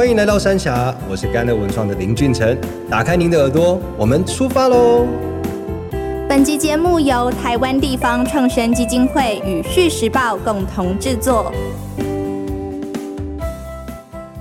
欢迎来到三峡，我是甘乐文创的林俊成。打开您的耳朵，我们出发喽！本集节目由台湾地方创生基金会与《续时报》共同制作。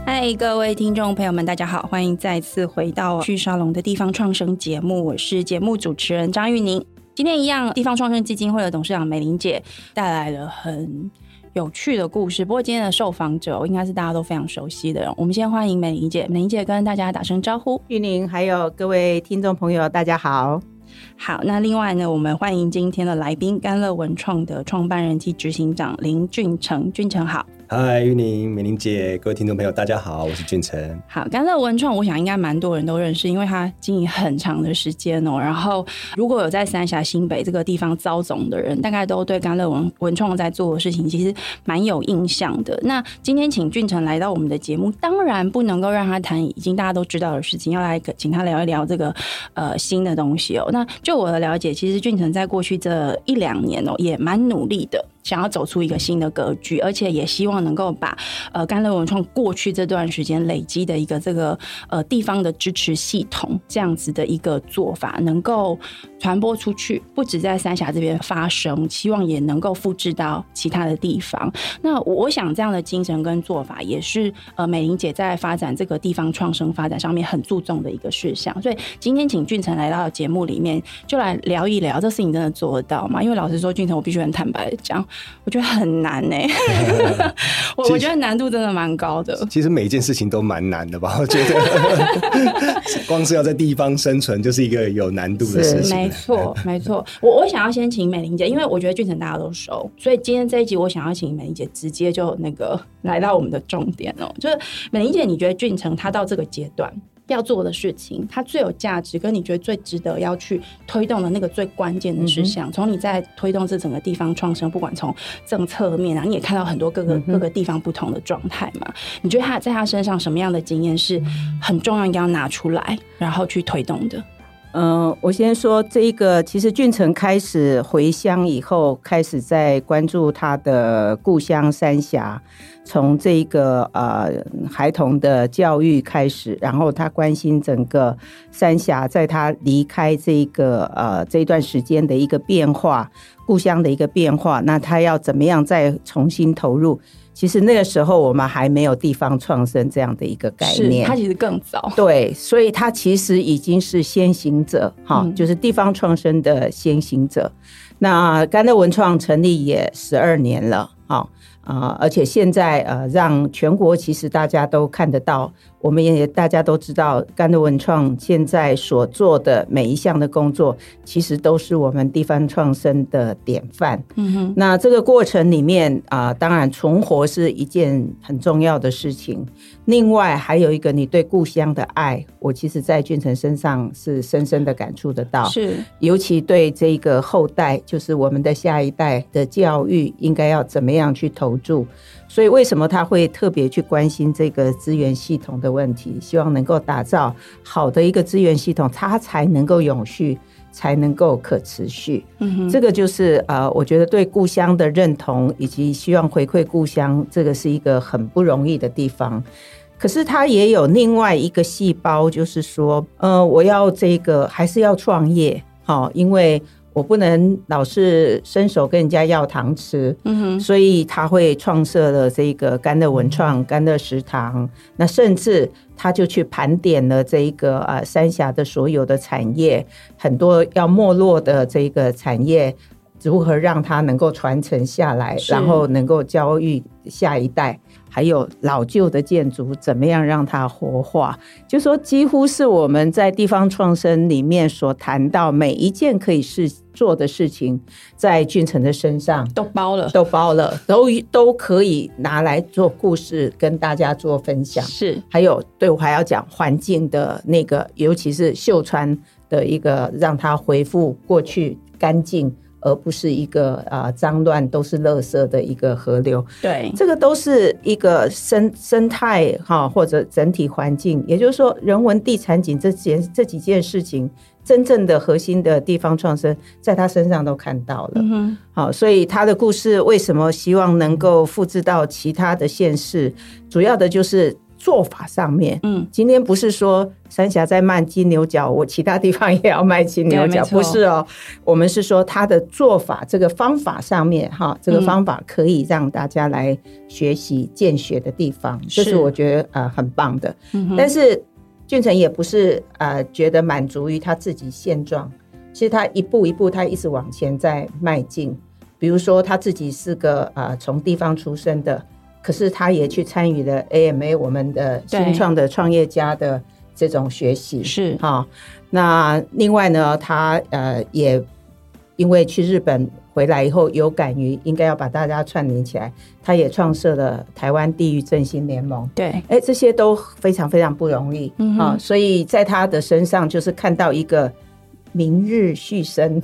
嗨，各位听众朋友们，大家好，欢迎再次回到旭沙龙的地方创生节目，我是节目主持人张玉宁。今天一样，地方创生基金会的董事长美玲姐带来了很有趣的故事。不过今天的受访者应该是大家都非常熟悉的人。我们先欢迎美玲姐，美玲姐跟大家打声招呼。玉宁还有各位听众朋友，大家好。好，那另外呢，我们欢迎今天的来宾，甘乐文创的创办人及执行长林俊成。俊成好。嗨，玉宁、美玲姐，各位听众朋友，大家好，我是俊成。好，甘乐文创，我想应该蛮多人都认识，因为他经营很长的时间哦。然后，如果有在三峡新北这个地方招总的人，大概都对甘乐文文创在做的事情其实蛮有印象的。那今天请俊成来到我们的节目，当然不能够让他谈已经大家都知道的事情，要来请他聊一聊这个呃新的东西哦。那就我的了解，其实俊成在过去这一两年哦，也蛮努力的。想要走出一个新的格局，而且也希望能够把呃甘乐文创过去这段时间累积的一个这个呃地方的支持系统这样子的一个做法，能够传播出去，不止在三峡这边发生，希望也能够复制到其他的地方。那我想这样的精神跟做法，也是呃美玲姐在发展这个地方创生发展上面很注重的一个事项。所以今天请俊成来到节目里面，就来聊一聊，这事情真的做得到吗？因为老实说，俊成我必须很坦白的讲。我觉得很难呢、欸，我我觉得难度真的蛮高的。其实每一件事情都蛮难的吧？我觉得，光是要在地方生存，就是一个有难度的事情。没错，没错。我我想要先请美玲姐，因为我觉得俊成大家都熟，所以今天这一集我想要请美玲姐直接就那个来到我们的重点哦、喔，就是美玲姐，你觉得俊成他到这个阶段？要做的事情，它最有价值，跟你觉得最值得要去推动的那个最关键的事项，从、嗯、你在推动这整个地方创生，不管从政策面啊，你也看到很多各个、嗯、各个地方不同的状态嘛。你觉得他在他身上什么样的经验是很重要，应该要拿出来，然后去推动的？嗯、我先说这一个，其实俊成开始回乡以后，开始在关注他的故乡三峡。从这个呃孩童的教育开始，然后他关心整个三峡，在他离开这个呃这段时间的一个变化，故乡的一个变化，那他要怎么样再重新投入？其实那个时候我们还没有地方创生这样的一个概念，它其实更早。对，所以它其实已经是先行者，哈、嗯，就是地方创生的先行者。那甘乐文创成立也十二年了，哈。啊，而且现在呃，让全国其实大家都看得到。我们也大家都知道，甘德文创现在所做的每一项的工作，其实都是我们地方创生的典范。嗯哼，那这个过程里面啊、呃，当然存活是一件很重要的事情。另外还有一个，你对故乡的爱，我其实在俊成身上是深深的感触得到。是，尤其对这个后代，就是我们的下一代的教育，应该要怎么样去投注。所以，为什么他会特别去关心这个资源系统的问题？希望能够打造好的一个资源系统，它才能够永续，才能够可持续。嗯哼，这个就是呃，我觉得对故乡的认同，以及希望回馈故乡，这个是一个很不容易的地方。可是，他也有另外一个细胞，就是说，呃，我要这个还是要创业，好，因为。我不能老是伸手跟人家要糖吃，嗯哼，所以他会创设了这个甘乐文创、甘乐食堂，那甚至他就去盘点了这一个呃三峡的所有的产业，很多要没落的这个产业，如何让它能够传承下来，然后能够教育下一代。还有老旧的建筑，怎么样让它活化？就说几乎是我们在地方创生里面所谈到每一件可以是做的事情，在俊成的身上都包了，都包了，都都可以拿来做故事跟大家做分享。是，还有对我还要讲环境的那个，尤其是秀川的一个，让它恢复过去干净。而不是一个啊脏乱都是垃圾的一个河流，对，这个都是一个生生态哈，或者整体环境，也就是说人文地产景这件这几件事情，真正的核心的地方创生，在他身上都看到了。嗯，好，所以他的故事为什么希望能够复制到其他的县市，主要的就是做法上面，嗯，今天不是说三峡在卖金牛角，我其他地方也要卖金牛角，不是哦。我们是说他的做法，这个方法上面哈，这个方法可以让大家来学习见学的地方，这是我觉得呃很棒的。嗯，但是俊成也不是呃觉得满足于他自己现状，其实他一步一步他一直往前在迈进。比如说他自己是个呃从地方出生的。可是他也去参与了 AMA 我们的新创的创业家的这种学习是哈。那另外呢，他呃也因为去日本回来以后，有感于应该要把大家串联起来，他也创设了台湾地域振兴联盟。对，哎，这些都非常非常不容易啊。嗯，所以在他的身上，就是看到一个。明日续生，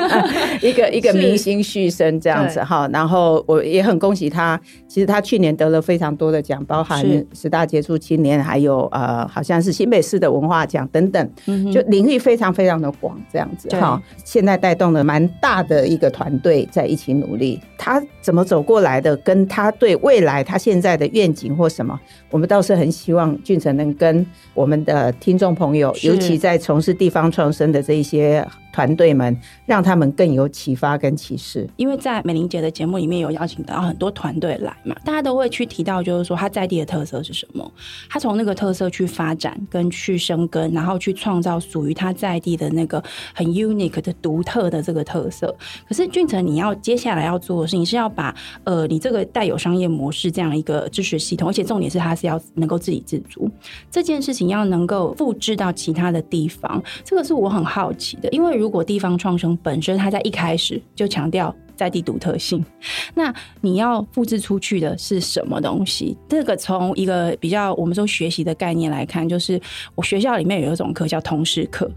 一个一个明星续生这样子哈，然后我也很恭喜他。其实他去年得了非常多的奖，包含十大杰出青年，还有呃，好像是新北市的文化奖等等，就领域非常非常的广这样子哈。现在带动了蛮大的一个团队在一起努力。他怎么走过来的？跟他对未来他现在的愿景或什么，我们倒是很希望俊成能跟我们的听众朋友，尤其在从事地方创生的。这一些团队们，让他们更有启发跟启示。因为在美玲姐的节目里面有邀请到很多团队来嘛，大家都会去提到，就是说他在地的特色是什么，他从那个特色去发展跟去生根，然后去创造属于他在地的那个很 unique 的独特的这个特色。可是俊成，你要接下来要做的事情是要把呃你这个带有商业模式这样一个支持系统，而且重点是它是要能够自给自足，这件事情要能够复制到其他的地方，这个是我很好奇的，因为如如果地方创生本身它在一开始就强调在地独特性，那你要复制出去的是什么东西？这个从一个比较我们说学习的概念来看，就是我学校里面有一种课叫通识课。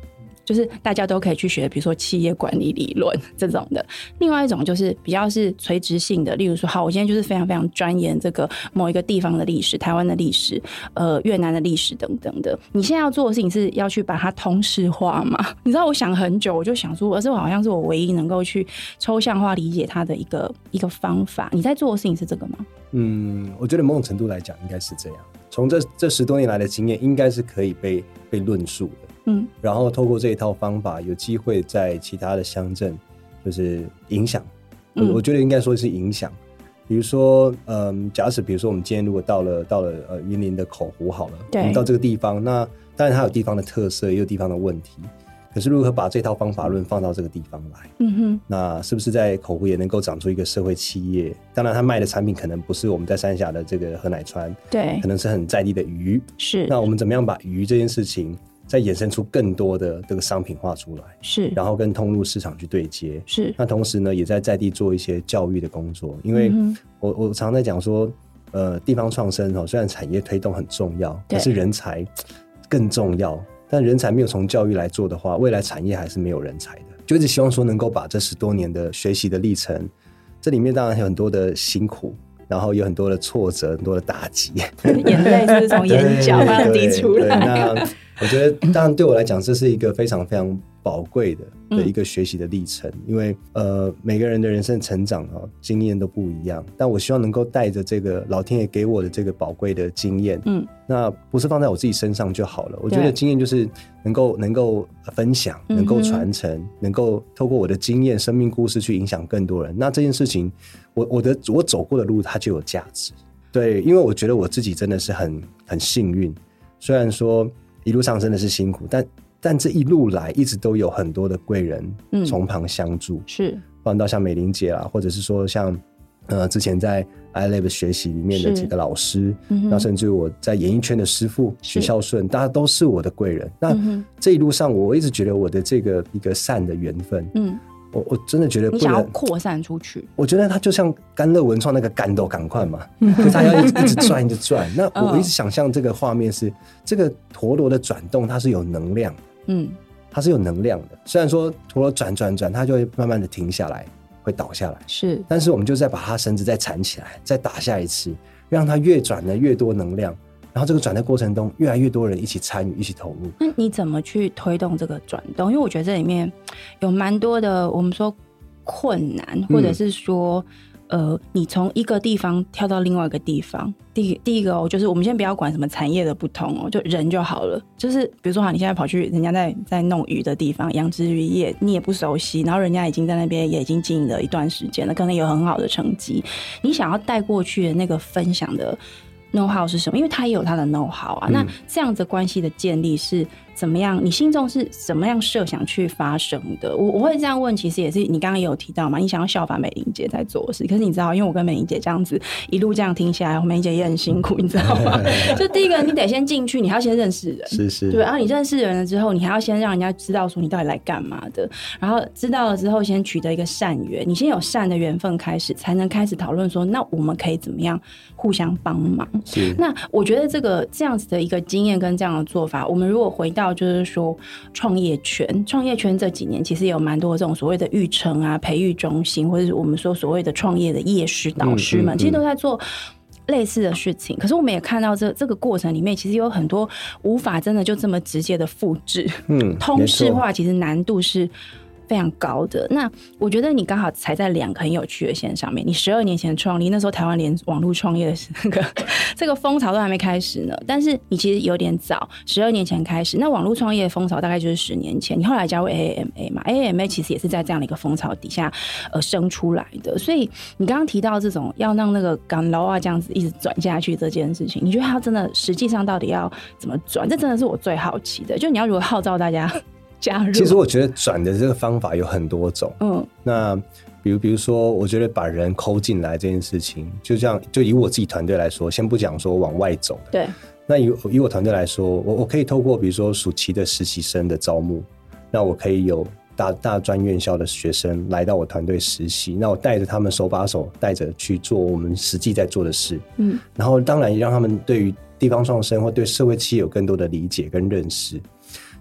就是大家都可以去学，比如说企业管理理论这种的。另外一种就是比较是垂直性的，例如说，好，我现在就是非常非常钻研这个某一个地方的历史，台湾的历史，呃，越南的历史等等的。你现在要做的事情是要去把它通识化吗？你知道，我想很久，我就想说，而是我好像是我唯一能够去抽象化理解它的一个一个方法。你在做的事情是这个吗？嗯，我觉得某种程度来讲，应该是这样。从这这十多年来的经验，应该是可以被被论述的。嗯，然后透过这一套方法，有机会在其他的乡镇，就是影响。我、嗯、我觉得应该说是影响。比如说，嗯，假使比如说我们今天如果到了到了呃云林的口湖好了，对，我们到这个地方，那当然它有地方的特色，也有地方的问题。可是如何把这套方法论放到这个地方来？嗯哼，那是不是在口湖也能够长出一个社会企业？当然，它卖的产品可能不是我们在三峡的这个河奶川，对，可能是很在地的鱼。是，那我们怎么样把鱼这件事情？再衍生出更多的这个商品化出来，是，然后跟通路市场去对接，是。那同时呢，也在在地做一些教育的工作，因为我我常在讲说，呃，地方创生哦，虽然产业推动很重要，可是人才更重要。但人才没有从教育来做的话，未来产业还是没有人才的。就一直希望说，能够把这十多年的学习的历程，这里面当然有很多的辛苦，然后有很多的挫折，很多的打击，眼泪就是从眼角滴出来。我觉得，当然对我来讲，这是一个非常非常宝贵的的一个学习的历程，因为呃，每个人的人生成长啊，经验都不一样。但我希望能够带着这个老天爷给我的这个宝贵的经验，嗯，那不是放在我自己身上就好了。我觉得经验就是能够能够分享，能够传承，能够透过我的经验、生命故事去影响更多人。那这件事情，我我的我走过的路，它就有价值。对，因为我觉得我自己真的是很很幸运，虽然说。一路上真的是辛苦，但但这一路来一直都有很多的贵人从旁相助，嗯、是，包括到像美玲姐啦，或者是说像呃之前在 iLab 学习里面的几个老师，那、嗯、甚至于我在演艺圈的师傅许孝顺，大家都是我的贵人。那这一路上，我一直觉得我的这个一个善的缘分，嗯。我我真的觉得不能，扩散出去。我觉得它就像甘乐文创那个干豆赶快嘛，就它要一直一直转一直转。那我一直想象这个画面是这个陀螺的转动，它是有能量，嗯，它是有能量的。虽然说陀螺转转转，它就会慢慢的停下来，会倒下来，是。但是我们就再把它绳子再缠起来，再打下一次，让它越转的越多能量。然后这个转的过程中，越来越多人一起参与，一起投入。那你怎么去推动这个转动？因为我觉得这里面有蛮多的，我们说困难，或者是说，呃，你从一个地方跳到另外一个地方，第第一个哦，就是我们先不要管什么产业的不同哦，就人就好了。就是比如说哈，你现在跑去人家在在弄鱼的地方养殖渔业，你也不熟悉，然后人家已经在那边也已经经营了一段时间了，可能有很好的成绩，你想要带过去的那个分享的 know how 是什么？因为他也有他的 know how 啊。嗯、那这样子关系的建立是。怎么样？你心中是怎么样设想去发生的？我我会这样问，其实也是你刚刚也有提到嘛，你想要效法美玲姐在做的事。可是你知道，因为我跟美玲姐这样子一路这样听下来，美玲姐也很辛苦，你知道吗？就第一个，你得先进去，你还要先认识人，是是，对。然后你认识人了之后，你还要先让人家知道说你到底来干嘛的。然后知道了之后，先取得一个善缘，你先有善的缘分开始，才能开始讨论说，那我们可以怎么样互相帮忙？是。那我觉得这个这样子的一个经验跟这样的做法，我们如果回到就是说。创业圈，创业圈这几年其实也有蛮多这种所谓的育成啊、培育中心，或者是我们说所谓的创业的业师导师们，其实都在做类似的事情。可是我们也看到这这个过程里面，其实有很多无法真的就这么直接的复制，嗯，通式化其实难度是。非常高的。那我觉得你刚好踩在两个很有趣的线上面。你十二年前创立，那时候台湾连网络创业的那个这个风潮都还没开始呢。但是你其实有点早，十二年前开始。那网络创业的风潮大概就是十年前。你后来加入 A M A 嘛，A M A 其实也是在这样的一个风潮底下呃生出来的。所以你刚刚提到这种要让那个港楼啊这样子一直转下去这件事情，你觉得它真的实际上到底要怎么转？这真的是我最好奇的。就你要如何号召大家？加入。其实我觉得转的这个方法有很多种。嗯，那比如比如说，我觉得把人抠进来这件事情，就这样，就以我自己团队来说，先不讲说往外走。对。那以以我团队来说，我我可以透过比如说暑期的实习生的招募，那我可以有大大专院校的学生来到我团队实习，那我带着他们手把手带着去做我们实际在做的事。嗯。然后当然也让他们对于地方创生或对社会企业有更多的理解跟认识。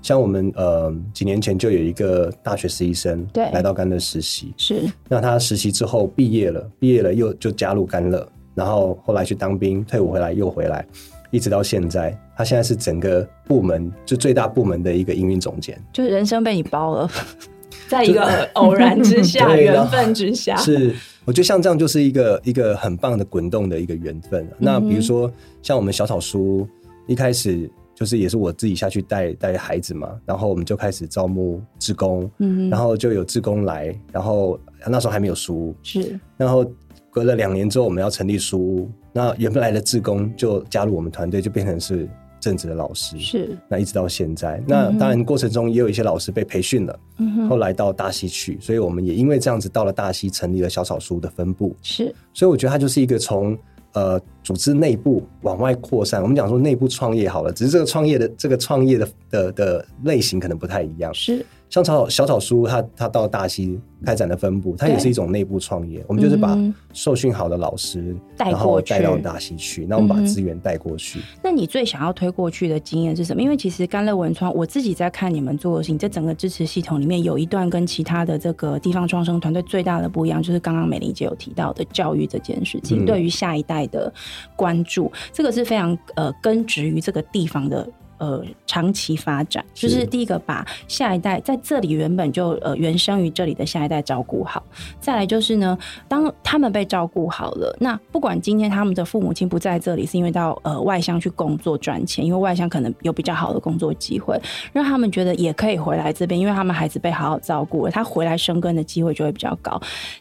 像我们呃几年前就有一个大学实习生对。来到甘乐实习，是。那他实习之后毕业了，毕业了又就加入甘乐，然后后来去当兵，退伍回来又回来，一直到现在，他现在是整个部门就最大部门的一个营运总监，就人生被你包了，在一个 偶然之下，缘分之下，是。我觉得像这样就是一个一个很棒的滚动的一个缘分。嗯、那比如说像我们小草书一开始。就是也是我自己下去带带孩子嘛，然后我们就开始招募志工，嗯，然后就有志工来，然后那时候还没有书屋，是，然后隔了两年之后我们要成立书屋，那原本来的志工就加入我们团队，就变成是正职的老师，是，那一直到现在，那当然过程中也有一些老师被培训了，嗯，后来到大溪去，所以我们也因为这样子到了大溪成立了小草书的分部，是，所以我觉得它就是一个从。呃，组织内部往外扩散，我们讲说内部创业好了，只是这个创业的这个创业的的的类型可能不太一样，是。像草小草书，他他到大溪开展的分部，它也是一种内部创业。我们就是把受训好的老师带过去，带到大溪去，那我们把资源带过去。那你最想要推过去的经验是什么？因为其实甘乐文创，我自己在看你们做的事情，这整个支持系统里面有一段跟其他的这个地方创生团队最大的不一样，就是刚刚美玲姐有提到的教育这件事情，对于下一代的关注，这个是非常呃根植于这个地方的。呃，长期发展就是第一个，把下一代在这里原本就呃原生于这里的下一代照顾好。再来就是呢，当他们被照顾好了，那不管今天他们的父母亲不在这里，是因为到呃外乡去工作赚钱，因为外乡可能有比较好的工作机会，让他们觉得也可以回来这边，因为他们孩子被好好照顾了，他回来生根的机会就会比较高。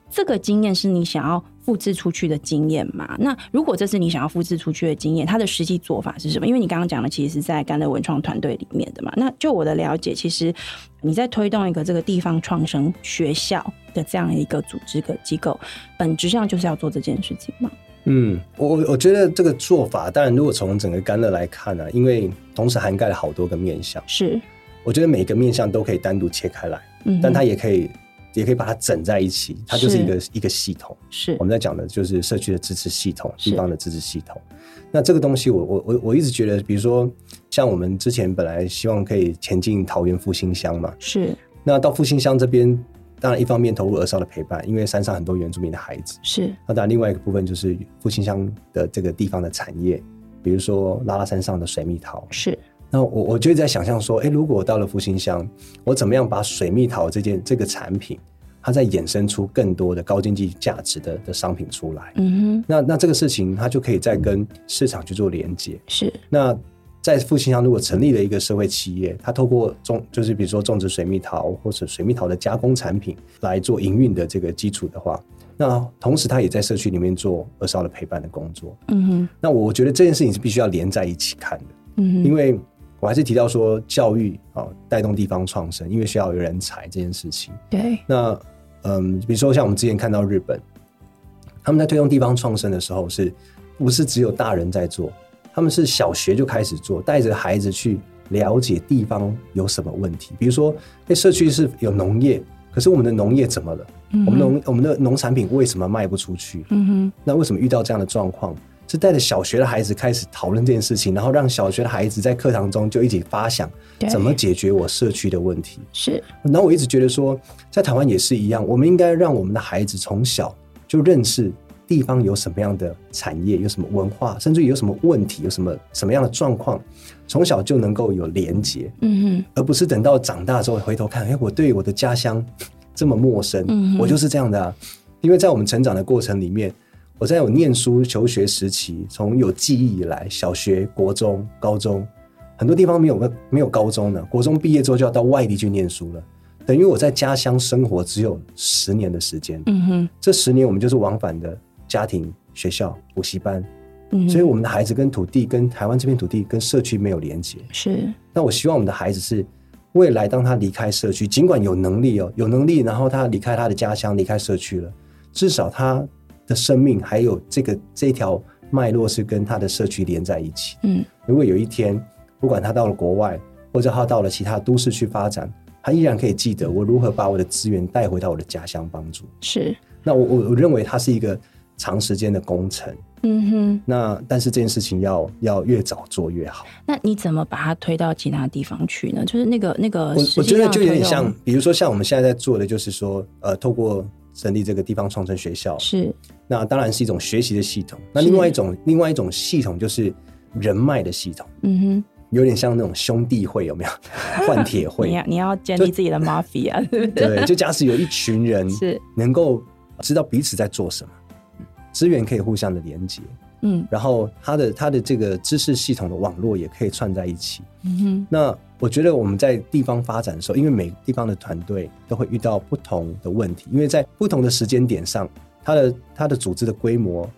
这个经验是你想要复制出去的经验嘛？那如果这是你想要复制出去的经验，它的实际做法是什么？因为你刚刚讲的其实是在甘乐文创团队里面的嘛。那就我的了解，其实你在推动一个这个地方创生学校的这样一个组织个机构，本质上就是要做这件事情嘛？嗯，我我觉得这个做法，当然如果从整个甘乐来看呢、啊，因为同时涵盖了好多个面向，是，我觉得每个面向都可以单独切开来，嗯，但它也可以。也可以把它整在一起，它就是一个一个系统。是我们在讲的，就是社区的支持系统，地方的支持系统。那这个东西我，我我我我一直觉得，比如说，像我们之前本来希望可以前进桃园复兴乡嘛，是。那到复兴乡这边，当然一方面投入儿少的陪伴，因为山上很多原住民的孩子，是。那当然另外一个部分就是复兴乡的这个地方的产业，比如说拉拉山上的水蜜桃，是。那我我就在想象说，哎、欸，如果我到了复兴乡，我怎么样把水蜜桃这件这个产品它再衍生出更多的高经济价值的的商品出来。嗯哼，那那这个事情它就可以再跟市场去做连接。是。那在复兴乡如果成立了一个社会企业，它透过种就是比如说种植水蜜桃或者水蜜桃的加工产品来做营运的这个基础的话，那同时它也在社区里面做二少的陪伴的工作。嗯哼，那我觉得这件事情是必须要连在一起看的。嗯哼，因为。我还是提到说，教育啊，带动地方创生，因为需要有人才这件事情。对。那嗯，比如说像我们之前看到日本，他们在推动地方创生的时候，是不是只有大人在做？他们是小学就开始做，带着孩子去了解地方有什么问题。比如说，那社区是有农业，可是我们的农业怎么了？嗯、我们农我们的农产品为什么卖不出去？嗯哼。那为什么遇到这样的状况？是带着小学的孩子开始讨论这件事情，然后让小学的孩子在课堂中就一起发想怎么解决我社区的问题。是，然后我一直觉得说，在台湾也是一样，我们应该让我们的孩子从小就认识地方有什么样的产业，有什么文化，甚至于有什么问题，有什么什么样的状况，从小就能够有连结。嗯哼，而不是等到长大之后回头看，哎，我对我的家乡 这么陌生。嗯，我就是这样的啊，因为在我们成长的过程里面。我在我念书求学时期，从有记忆以来，小学、国中、高中，很多地方没有没有高中呢。国中毕业之后就要到外地去念书了，等于我在家乡生活只有十年的时间。嗯哼，这十年我们就是往返的家庭、学校、补习班。嗯，所以我们的孩子跟土地、跟台湾这片土地、跟社区没有连接。是。那我希望我们的孩子是未来，当他离开社区，尽管有能力哦，有能力，然后他离开他的家乡，离开社区了，至少他。的生命还有这个这条脉络是跟他的社区连在一起。嗯，如果有一天，不管他到了国外，或者他到了其他都市去发展，他依然可以记得我如何把我的资源带回到我的家乡帮助。是。那我我我认为它是一个长时间的工程。嗯哼。那但是这件事情要要越早做越好。那你怎么把它推到其他地方去呢？就是那个那个，我我觉得就有点像，比如说像我们现在在做的，就是说呃，透过。成立这个地方创生学校是，那当然是一种学习的系统。那另外一种另外一种系统就是人脉的系统。嗯哼，有点像那种兄弟会，有没有？换铁会，你要你要建立自己的 mafia。对，就假使有一群人是能够知道彼此在做什么，资源可以互相的连接。嗯，然后他的他的这个知识系统的网络也可以串在一起。嗯哼，那我觉得我们在地方发展的时候，因为每个地方的团队都会遇到不同的问题，因为在不同的时间点上，它的它的组织的规模，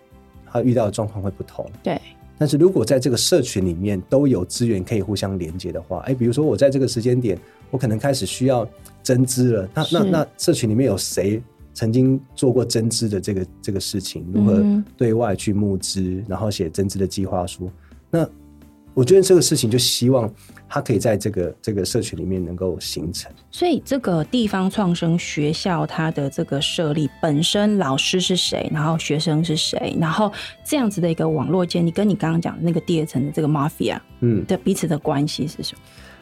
它遇到的状况会不同。对。但是如果在这个社群里面都有资源可以互相连接的话，哎，比如说我在这个时间点，我可能开始需要增资了，那那那社群里面有谁？曾经做过增资的这个这个事情，如何对外去募资，嗯、然后写增资的计划书。那我觉得这个事情就希望它可以在这个这个社群里面能够形成。所以这个地方创生学校它的这个设立本身，老师是谁，然后学生是谁，然后这样子的一个网络建立，跟你刚刚讲的那个第二层的这个 mafia，嗯，的彼此的关系是什么？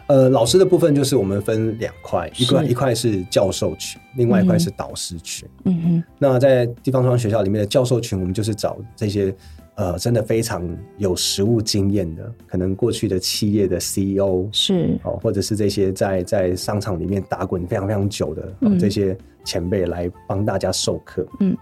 呃，老师的部分就是我们分两块，一块一块是教授群，另外一块是导师群。嗯哼。那在地方创生学校里面的教授群，我们就是找这些呃真的非常有实务经验的，可能过去的企业的 CEO 是。哦，或者是这些在在商场里面打滚非常非常久的、嗯、这些前辈来帮大家授课。嗯，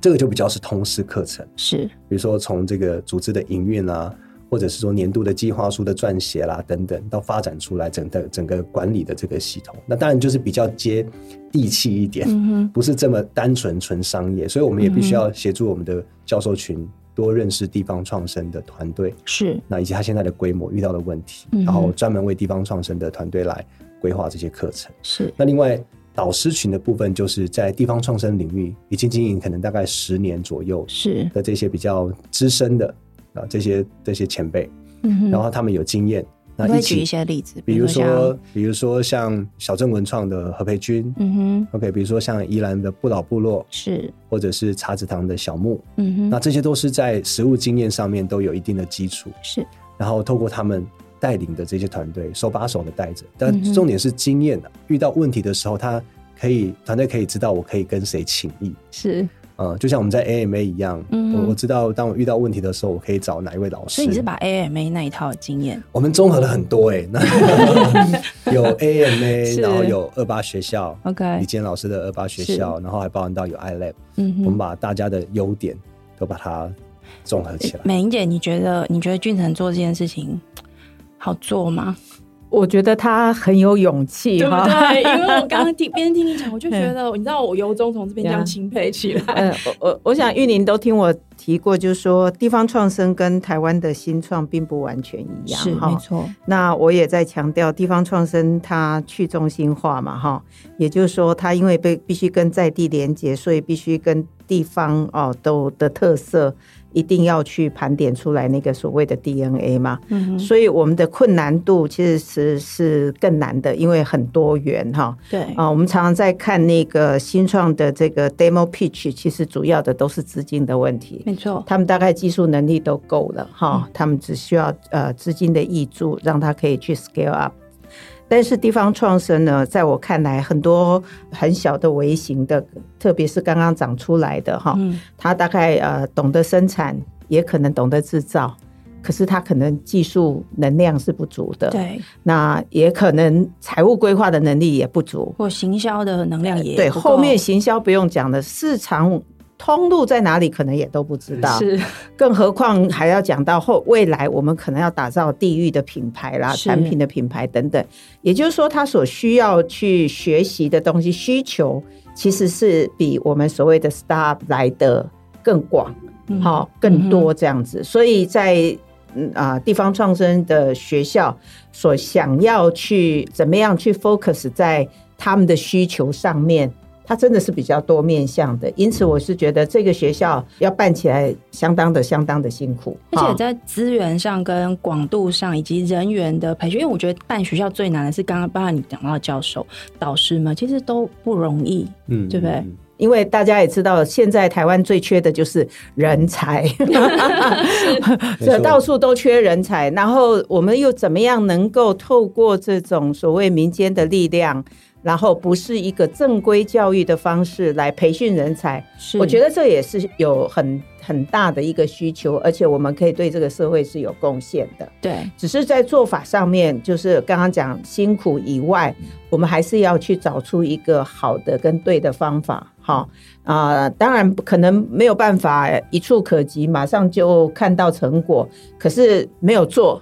这个就比较是通识课程，是。比如说从这个组织的营运啊。或者是说年度的计划书的撰写啦，等等，到发展出来整个整个管理的这个系统，那当然就是比较接地气一点，嗯，不是这么单纯纯商业，所以我们也必须要协助我们的教授群多认识地方创生的团队，是。那以及他现在的规模遇到的问题，嗯，然后专门为地方创生的团队来规划这些课程。是。那另外导师群的部分，就是在地方创生领域已经经营可能大概十年左右，是。的这些比较资深的。啊，这些这些前辈，嗯，然后他们有经验，那一起举一些例子，比如说，比如说像小镇文创的何培军，嗯哼，OK，比如说像宜兰的不老部落，是，或者是茶子堂的小木，嗯哼，那这些都是在实物经验上面都有一定的基础，是，然后透过他们带领的这些团队，手把手的带着，但重点是经验的，遇到问题的时候，他可以团队可以知道我可以跟谁请益，是。嗯，就像我们在 AMA 一样，嗯、我我知道当我遇到问题的时候，我可以找哪一位老师。所以你是把 AMA 那一套经验，我们综合了很多哎、欸，那 有 AMA，然后有二八学校，OK，李坚老师的二八学校，然后还包含到有 iLab，嗯，我们把大家的优点都把它综合起来。美玲姐，你觉得你觉得俊成做这件事情好做吗？我觉得他很有勇气，对不对？因为我刚 刚听边听你讲，我就觉得，你知道，我由衷从这边这样钦佩起来。嗯，我我我想玉宁都听我提过，就是说地方创生跟台湾的新创并不完全一样，是没错。那我也在强调，地方创生它去中心化嘛，哈，也就是说，它因为被必须跟在地连接，所以必须跟地方哦都的特色。一定要去盘点出来那个所谓的 DNA 嘛，嗯，所以我们的困难度其实是是更难的，因为很多元哈。对啊，我们常常在看那个新创的这个 demo pitch，其实主要的都是资金的问题。没错，他们大概技术能力都够了哈，嗯、他们只需要呃资金的挹注，让他可以去 scale up。但是地方创生呢，在我看来，很多很小的微型的，特别是刚刚长出来的哈，它大概呃懂得生产，也可能懂得制造，可是它可能技术能量是不足的，对，那也可能财务规划的能力也不足，或行销的能量也对，后面行销不用讲了市场。通路在哪里，可能也都不知道。是，更何况还要讲到后未来，我们可能要打造地域的品牌啦，产品的品牌等等。也就是说，他所需要去学习的东西需求，其实是比我们所谓的 startup 来的更广，好、嗯、更多这样子。所以在啊地方创生的学校所想要去怎么样去 focus 在他们的需求上面。它真的是比较多面向的，因此我是觉得这个学校要办起来相当的、相当的辛苦，而且在资源上、跟广度上以及人员的培训，因为我觉得办学校最难的是刚刚包含你讲到的教授、导师们，其实都不容易，嗯，对不对？因为大家也知道，现在台湾最缺的就是人才，这到处都缺人才，然后我们又怎么样能够透过这种所谓民间的力量？然后不是一个正规教育的方式来培训人才，是我觉得这也是有很很大的一个需求，而且我们可以对这个社会是有贡献的。对，只是在做法上面，就是刚刚讲辛苦以外，我们还是要去找出一个好的跟对的方法。好啊，呃，当然可能没有办法一触可及，马上就看到成果，可是没有做。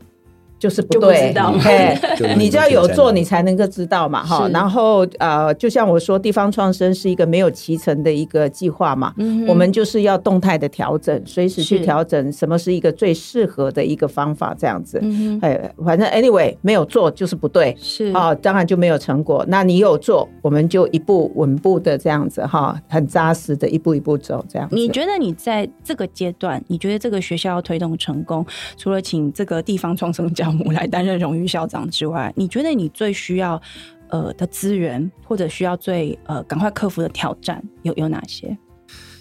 就是不对，嘿，你就要有做，你才能够知道嘛，哈。然后呃，就像我说，地方创生是一个没有期程的一个计划嘛，我们就是要动态的调整，随时去调整什么是一个最适合的一个方法，这样子。哎，反正 anyway 没有做就是不对，是啊，当然就没有成果。那你有做，我们就一步稳步的这样子哈，很扎实的一步一步走这样。你觉得你在这个阶段，你觉得这个学校要推动成功，除了请这个地方创生教来担任荣誉校长之外，你觉得你最需要呃的资源，或者需要最呃赶快克服的挑战有有哪些？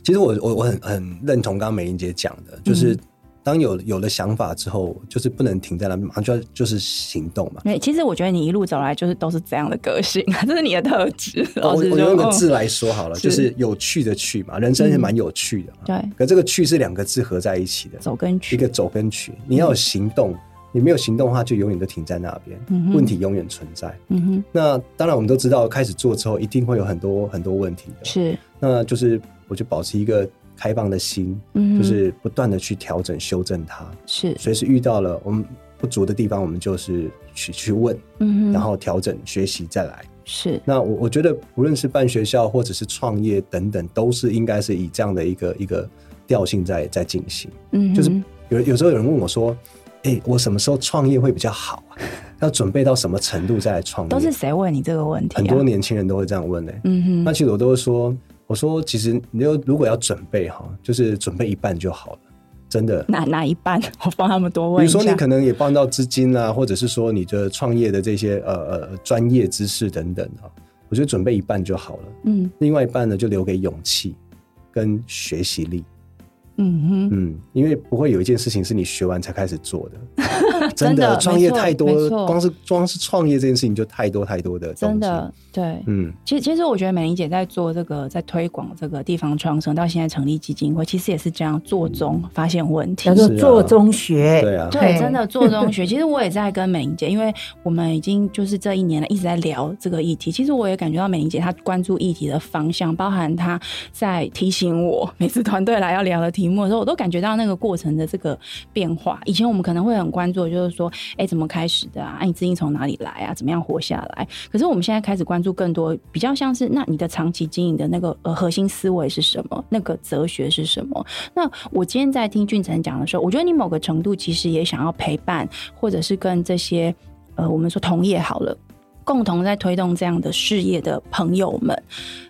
其实我我我很很认同刚刚美玲姐讲的，就是当有有了想法之后，就是不能停在那边，马上就要就是行动嘛。其实我觉得你一路走来就是都是这样的个性，这是你的特质。我我用一个字来说好了，就是有趣的趣嘛，人生是蛮有趣的。对，可这个趣是两个字合在一起的，走跟趣，一个走跟去，你要有行动。你没有行动的话，就永远都停在那边，嗯、问题永远存在。嗯、哼那当然，我们都知道，开始做之后，一定会有很多很多问题的。是，那就是我就保持一个开放的心，嗯、就是不断的去调整、修正它。是，随时遇到了我们不足的地方，我们就是去去问，嗯、哼然后调整、学习再来。是，那我我觉得，无论是办学校或者是创业等等，都是应该是以这样的一个一个调性在在进行。嗯，就是有有时候有人问我说。哎、欸，我什么时候创业会比较好啊？要准备到什么程度再来创业？都是谁问你这个问题、啊？很多年轻人都会这样问呢、欸。嗯哼，那其实我都会说，我说其实你要如果要准备哈，就是准备一半就好了，真的。哪哪一半？我帮他们多问。比如说你可能也帮到资金啊，或者是说你的创业的这些呃呃专业知识等等啊，我觉得准备一半就好了。嗯，另外一半呢就留给勇气跟学习力。嗯哼，嗯，因为不会有一件事情是你学完才开始做的，真的创业太多，光是光是创业这件事情就太多太多的。真的，对，嗯，其实其实我觉得美玲姐在做这个，在推广这个地方创生，到现在成立基金会，其实也是这样做中发现问题，叫做做中学。对啊，对，真的做中学。其实我也在跟美玲姐，因为我们已经就是这一年了，一直在聊这个议题。其实我也感觉到美玲姐她关注议题的方向，包含她在提醒我，每次团队来要聊的题目的时候，我都感觉到那个过程的这个变化。以前我们可能会很关注，就是说，哎，怎么开始的啊？你资金从哪里来啊？怎么样活下来？可是我们现在开始关注更多，比较像是那你的长期经营的那个呃核心思维是什么？那个哲学是什么？那我今天在听俊成讲的时候，我觉得你某个程度其实也想要陪伴，或者是跟这些呃我们说同业好了，共同在推动这样的事业的朋友们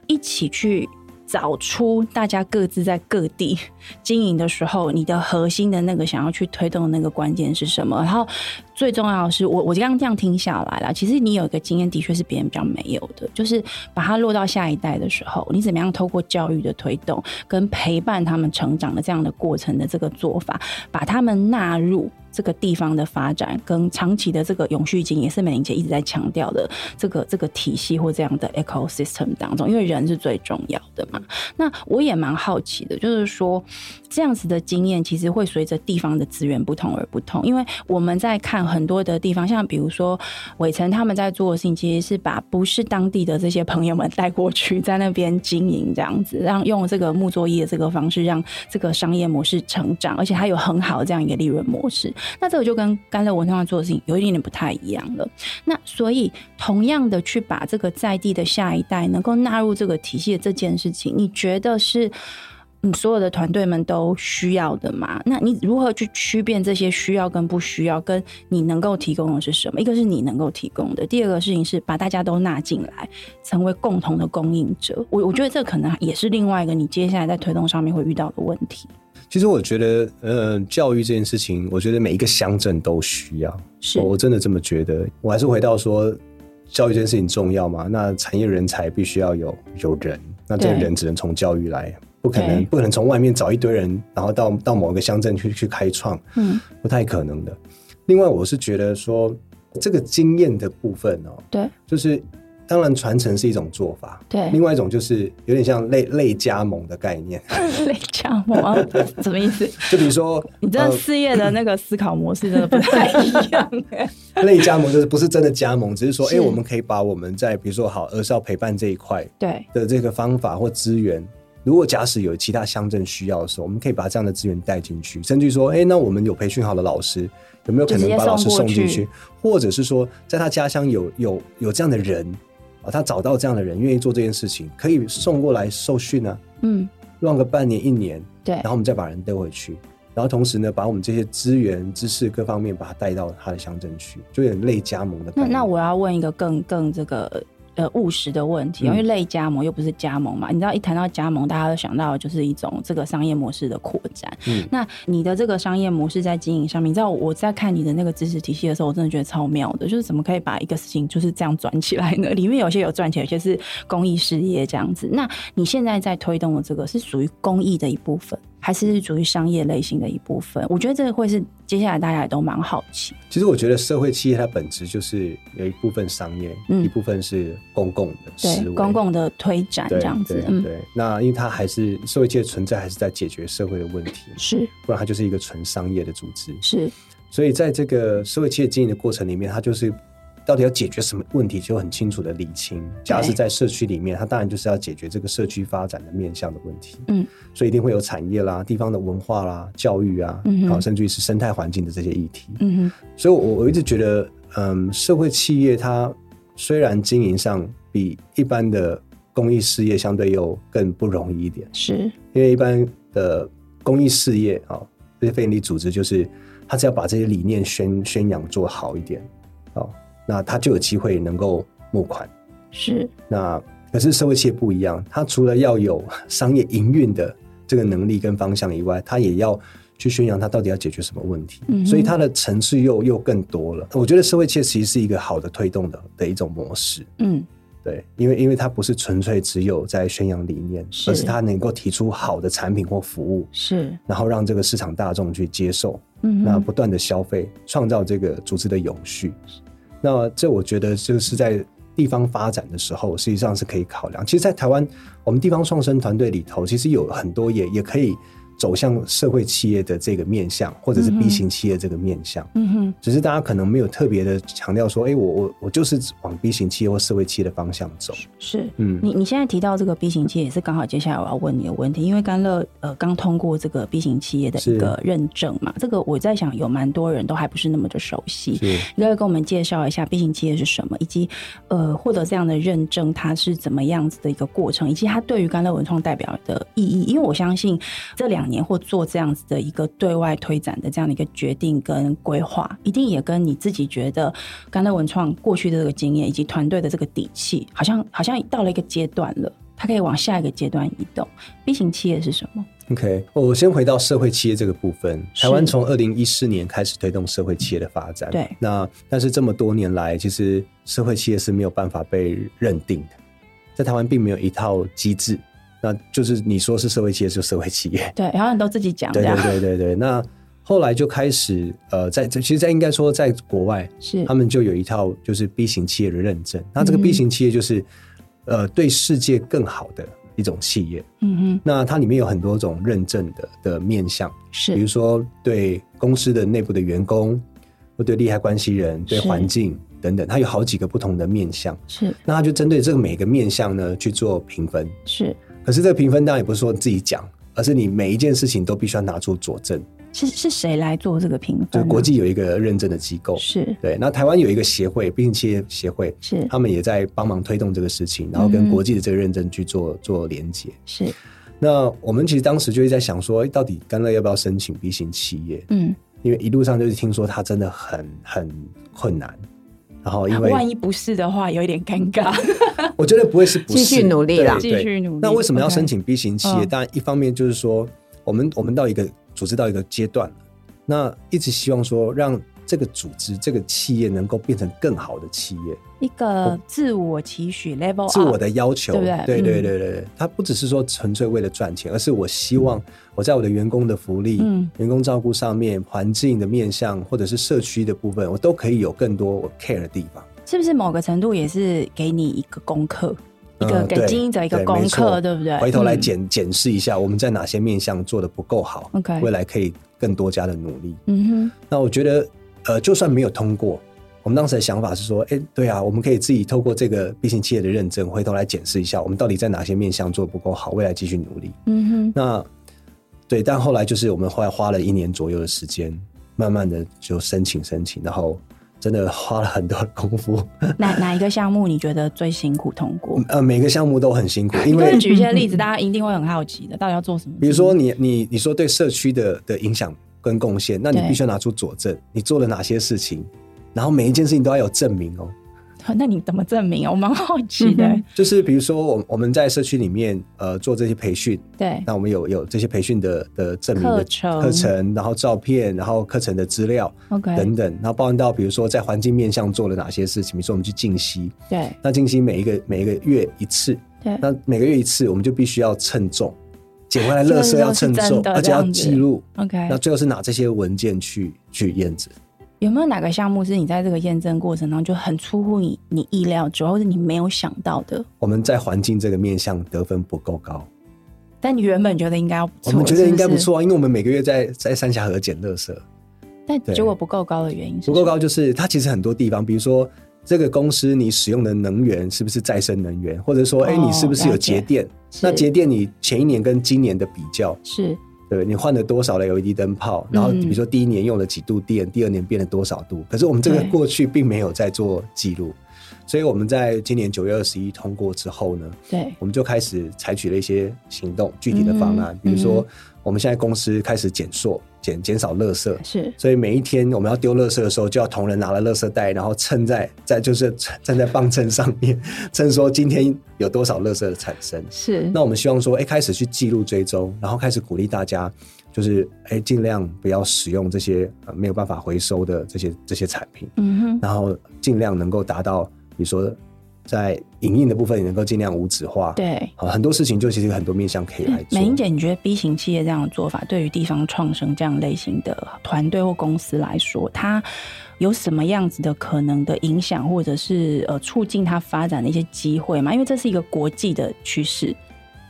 一起去。找出大家各自在各地 经营的时候，你的核心的那个想要去推动的那个关键是什么？然后最重要的是，我我刚刚这样听下来了，其实你有一个经验，的确是别人比较没有的，就是把它落到下一代的时候，你怎么样透过教育的推动跟陪伴他们成长的这样的过程的这个做法，把他们纳入。这个地方的发展跟长期的这个永续经营，也是美玲姐一直在强调的这个这个体系或这样的 ecosystem 当中，因为人是最重要的嘛。那我也蛮好奇的，就是说这样子的经验，其实会随着地方的资源不同而不同。因为我们在看很多的地方，像比如说伟成他们在做的事情，其实是把不是当地的这些朋友们带过去，在那边经营这样子，让用这个木作业这个方式，让这个商业模式成长，而且它有很好的这样一个利润模式。那这个就跟甘乐文创做的事情有一点点不太一样了。那所以同样的去把这个在地的下一代能够纳入这个体系的这件事情，你觉得是你所有的团队们都需要的吗？那你如何去区辨这些需要跟不需要，跟你能够提供的是什么？一个是你能够提供的，第二个事情是把大家都纳进来，成为共同的供应者。我我觉得这可能也是另外一个你接下来在推动上面会遇到的问题。其实我觉得，呃，教育这件事情，我觉得每一个乡镇都需要。是，我真的这么觉得。我还是回到说，教育这件事情重要嘛？那产业人才必须要有有人，那这个人只能从教育来，不可能不可能从外面找一堆人，然后到到某一个乡镇去去开创，嗯，不太可能的。另外，我是觉得说，这个经验的部分哦，对，就是。当然，传承是一种做法。对，另外一种就是有点像类类加盟的概念。类加盟啊，什么意思？就比如说，你这事业的那个思考模式真的不太一样。类加盟就是不是真的加盟，只是说，哎，我们可以把我们在比如说好儿少陪伴这一块对的这个方法或资源，如果假使有其他乡镇需要的时候，我们可以把这样的资源带进去，甚至说，哎，那我们有培训好的老师，有没有可能把老师送进去？或者是说，在他家乡有有有这样的人。啊，他找到这样的人愿意做这件事情，可以送过来受训啊，嗯，让个半年一年，对，然后我们再把人带回去，然后同时呢，把我们这些资源、知识各方面把他带到他的乡镇去，就有点类加盟的。那那我要问一个更更这个。呃，务实的问题，因为类加盟又不是加盟嘛。嗯、你知道，一谈到加盟，大家都想到的就是一种这个商业模式的扩展。嗯，那你的这个商业模式在经营上面，你知道我在看你的那个知识体系的时候，我真的觉得超妙的，就是怎么可以把一个事情就是这样转起来呢？里面有些有赚钱，有些是公益事业这样子。那你现在在推动的这个是属于公益的一部分。还是属于商业类型的一部分，我觉得这个会是接下来大家也都蛮好奇。其实我觉得社会企业它本质就是有一部分商业，嗯、一部分是公共的思维，对，公共的推展这样子。对，对，对，那因为它还是社会企业存在，还是在解决社会的问题，是，不然它就是一个纯商业的组织。是，所以在这个社会企业经营的过程里面，它就是。到底要解决什么问题，就很清楚的理清。假如是在社区里面，它当然就是要解决这个社区发展的面向的问题。嗯，所以一定会有产业啦、地方的文化啦、教育啊，嗯哼，甚至于是生态环境的这些议题。嗯哼，所以我我一直觉得，嗯，社会企业它虽然经营上比一般的公益事业相对又更不容易一点，是因为一般的公益事业啊，这些非营利组织就是他只要把这些理念宣宣扬做好一点，哦。那他就有机会能够募款，是。那可是社会企业不一样，它除了要有商业营运的这个能力跟方向以外，它也要去宣扬它到底要解决什么问题，嗯、所以它的层次又又更多了。我觉得社会切其实是一个好的推动的的一种模式。嗯，对，因为因为它不是纯粹只有在宣扬理念，是而是它能够提出好的产品或服务，是，然后让这个市场大众去接受，嗯，那不断的消费，创造这个组织的永续。那这我觉得就是在地方发展的时候，实际上是可以考量。其实，在台湾，我们地方创生团队里头，其实有很多也也可以。走向社会企业的这个面向，或者是 B 型企业这个面向，嗯哼，只是大家可能没有特别的强调说，哎、欸，我我我就是往 B 型企业或社会企业的方向走。是，嗯，你你现在提到这个 B 型企业，也是刚好接下来我要问你的问题，因为甘乐呃刚通过这个 B 型企业的一个认证嘛，这个我在想有蛮多人都还不是那么的熟悉，是，你可以跟我们介绍一下 B 型企业是什么，以及呃获得这样的认证它是怎么样子的一个过程，以及它对于甘乐文创代表的意义，因为我相信这两年或做这样子的一个对外推展的这样的一个决定跟规划，一定也跟你自己觉得甘乐文创过去的这个经验以及团队的这个底气，好像好像到了一个阶段了，它可以往下一个阶段移动。B 型企业是什么？OK，我先回到社会企业这个部分。台湾从二零一四年开始推动社会企业的发展，对。那但是这么多年来，其实社会企业是没有办法被认定的，在台湾并没有一套机制。那就是你说是社会企业，就社会企业。对，然后你都自己讲。对对对对对。那后来就开始呃，在这其实，在应该说，在国外是他们就有一套就是 B 型企业的认证。那这个 B 型企业就是、嗯、呃，对世界更好的一种企业。嗯哼。那它里面有很多种认证的的面向，是比如说对公司的内部的员工，或对利害关系人、对环境等等，它有好几个不同的面向。是。那它就针对这个每个面向呢去做评分。是。可是这个评分当然也不是说自己讲，而是你每一件事情都必须要拿出佐证。是是谁来做这个评分？就国际有一个认证的机构，是对。那台湾有一个协会，B 型企业协会，是他们也在帮忙推动这个事情，然后跟国际的这个认证去做做连接。是。那我们其实当时就是在想说，到底甘乐要不要申请 B 型企业？嗯，因为一路上就是听说它真的很很困难。然后，因为万一不是的话，有一点尴尬。我觉得不会是不是，继续努力啦，继续努力。那为什么要申请 B 型企业？当然，一方面就是说，我们我们到一个组织到一个阶段，那一直希望说让。这个组织、这个企业能够变成更好的企业，一个自我期许 level，自我的要求，对不对？对对对它不只是说纯粹为了赚钱，而是我希望我在我的员工的福利、嗯、员工照顾上面、环境的面向，或者是社区的部分，我都可以有更多我 care 的地方。是不是某个程度也是给你一个功课，一个给经营者一个功课，对，对不对？回头来检检视一下，我们在哪些面向做的不够好，OK，未来可以更多加的努力。嗯哼，那我觉得。呃，就算没有通过，我们当时的想法是说，哎，对啊，我们可以自己透过这个 B 型企业的认证，回头来检视一下，我们到底在哪些面向做得不够好，未来继续努力。嗯哼。那对，但后来就是我们后来花了一年左右的时间，慢慢的就申请申请，然后真的花了很多的功夫。哪哪一个项目你觉得最辛苦通过？呃，每个项目都很辛苦，因为举一些例子，大家一定会很好奇的，到底要做什么？比如说你你你说对社区的的影响。跟贡献，那你必须要拿出佐证，你做了哪些事情，然后每一件事情都要有证明哦。那你怎么证明啊？我蛮好奇的。就是比如说，我我们在社区里面呃做这些培训，对，那我们有有这些培训的的证明的课程，然后照片，然后课程的资料，OK，等等，然后包含到比如说在环境面向做了哪些事情，比如说我们去静息，对，那静息每一个每一个月一次，对，那每个月一次，我们就必须要称重。捡回来垃圾要称重，而且要记录。OK，那最后是拿这些文件去去验证。有没有哪个项目是你在这个验证过程当中就很出乎你你意料之外，或者你没有想到的？我们在环境这个面向得分不够高，但你原本觉得应该要不错，我们觉得应该不错啊，因为我们每个月在在三峡河捡垃圾，但结果不够高的原因是不够高，就是它其实很多地方，比如说。这个公司你使用的能源是不是再生能源，或者说，哎、哦，你是不是有节电？那节电你前一年跟今年的比较是，对，你换了多少的 LED 灯泡？然后比如说第一年用了几度电，嗯、第二年变了多少度？可是我们这个过去并没有在做记录，所以我们在今年九月二十一通过之后呢，对，我们就开始采取了一些行动，具体的方案，嗯、比如说我们现在公司开始减塑。减减少垃圾是，所以每一天我们要丢垃圾的时候，就要同仁拿了垃圾袋，然后称在在就是站在磅秤上面 称说今天有多少垃圾的产生。是，那我们希望说，哎，开始去记录追踪，然后开始鼓励大家，就是哎尽量不要使用这些没有办法回收的这些这些产品。嗯哼，然后尽量能够达到，比如说在影印的部分也能够尽量无纸化。对，很多事情就其实很多面向可以来做。美英姐，你觉得 B 型企业这样的做法，对于地方创生这样类型的团队或公司来说，它有什么样子的可能的影响，或者是呃促进它发展的一些机会吗？因为这是一个国际的趋势。